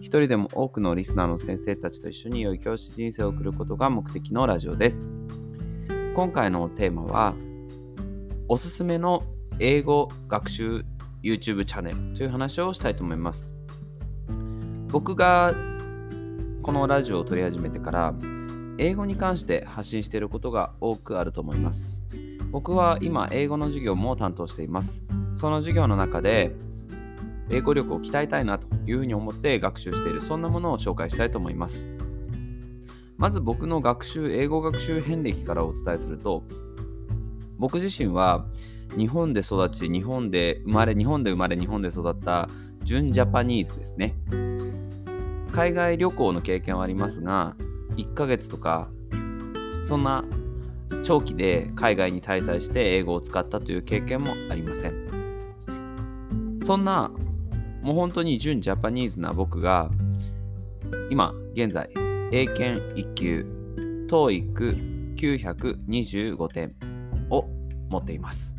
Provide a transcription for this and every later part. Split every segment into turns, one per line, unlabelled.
一人でも多くのリスナーの先生たちと一緒に良い教師人生を送ることが目的のラジオです。今回のテーマは、おすすめの英語学習 YouTube チャンネルという話をしたいと思います。僕がこのラジオを撮り始めてから英語に関して発信していることが多くあると思います。僕は今英語の授業も担当しています。その授業の中で英語力を鍛えたいなというふうに思って学習しているそんなものを紹介したいと思います。まず僕の学習、英語学習遍歴からお伝えすると僕自身は日本で育ち、日本で生まれ、日本で生まれ、日本で育った純ジャパニーズですね。海外旅行の経験はありますが、1ヶ月とか、そんな長期で海外に滞在して英語を使ったという経験もありません。そんな、もう本当に純ジャパニーズな僕が、今現在、英検1級、TOEIC925 点を持っています。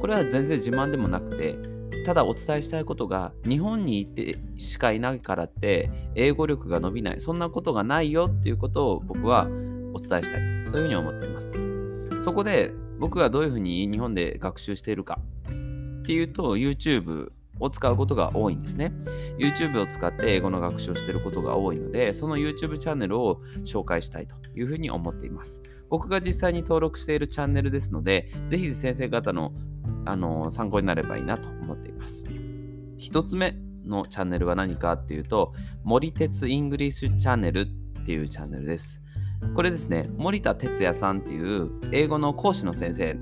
これは全然自慢でもなくて、ただお伝えしたいことが、日本に行ってしかいないからって、英語力が伸びない、そんなことがないよっていうことを僕はお伝えしたい。そういうふうに思っています。そこで、僕がどういうふうに日本で学習しているかっていうと、YouTube を使うことが多いんですね。YouTube を使って英語の学習をしていることが多いので、その YouTube チャンネルを紹介したいというふうに思っています。僕が実際に登録しているチャンネルですので、ぜひ先生方のあの参考になればいいなと思っています。一つ目のチャンネルは何かっていうと、森鉄 English Channel っていうチャンネルです。これですね、森田鉄也さんっていう英語の講師の先生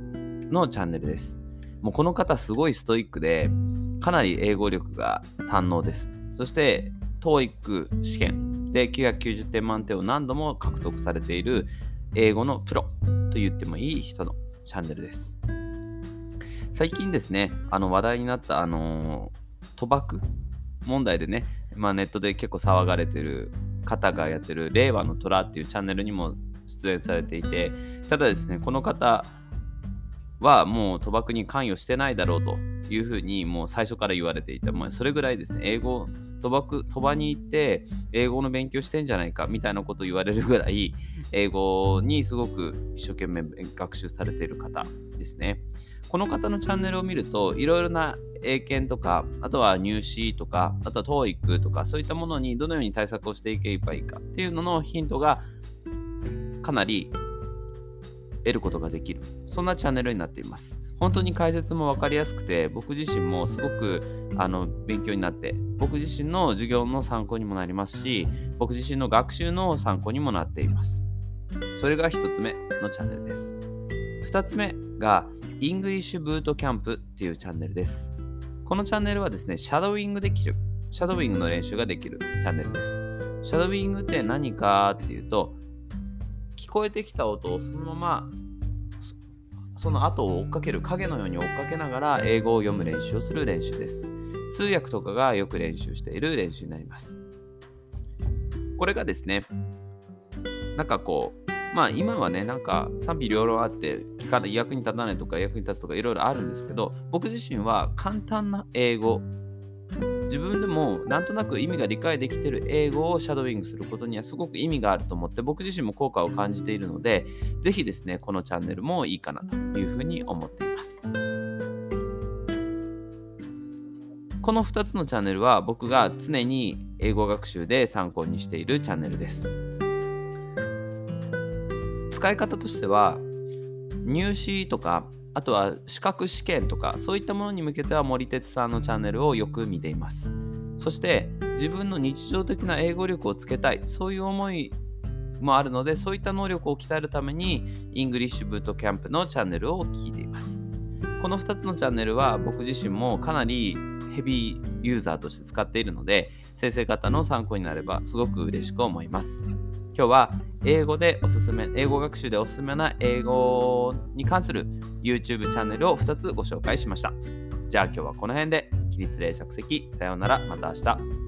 のチャンネルです。もうこの方すごいストイックで、かなり英語力が堪能です。そして、TOEIC 試験で990点満点を何度も獲得されている英語のプロと言ってもいい人のチャンネルです。最近ですね、あの話題になった、あの賭博問題でね、まあ、ネットで結構騒がれてる方がやってる令和の虎っていうチャンネルにも出演されていて、ただですね、この方はもう賭博に関与してないだろうというふうにもう最初から言われていた。まあ、それぐらいですね、英語、賭博、賭場に行って英語の勉強してんじゃないかみたいなことを言われるぐらい、英語にすごく一生懸命学習されている方ですね。この方のチャンネルを見ると、いろいろな英検とか、あとは入試とか、あとは TOEIC とか、そういったものにどのように対策をしていけばいいかっていうののヒントがかなり得ることができる。そんなチャンネルになっています。本当に解説も分かりやすくて、僕自身もすごくあの勉強になって、僕自身の授業の参考にもなりますし、僕自身の学習の参考にもなっています。それが1つ目のチャンネルです。2つ目が、 English Boot Camp っていうチャンネルです。このチャンネルはですね、シャドウイングできる、シャドウィングの練習ができるチャンネルです。シャドウィングって何かっていうと、こえてきた音をそのままその後を追っかける影のように追っかけながら英語を読む練習をする練習です。通訳とかがよく練習している練習になります。これがですね、なんかこう、まあ今はね、なんか賛否両論あって、聞かない役に立たないとか役に立つとかいろいろあるんですけど、僕自身は簡単な英語、自分でもなんとなく意味が理解できている英語をシャドウィングすることにはすごく意味があると思って僕自身も効果を感じているのでぜひですねこのチャンネルもいいかなというふうに思っています。この2つのチャンネルは僕が常に英語学習で参考にしているチャンネルです。使い方としては入試とかあとは資格試験とかそういったものに向けては森哲さんのチャンネルをよく見ていますそして自分の日常的な英語力をつけたいそういう思いもあるのでそういった能力を鍛えるために English Boot Camp のチャンネルを聞いていますこの2つのチャンネルは僕自身もかなりヘビーユーザーとして使っているので、先生方の参考になればすごく嬉しく思います。今日は英語でおすすめ、英語学習でおすすめな英語に関する YouTube チャンネルを2つご紹介しました。じゃあ今日はこの辺で起立礼着席さようならまた明日。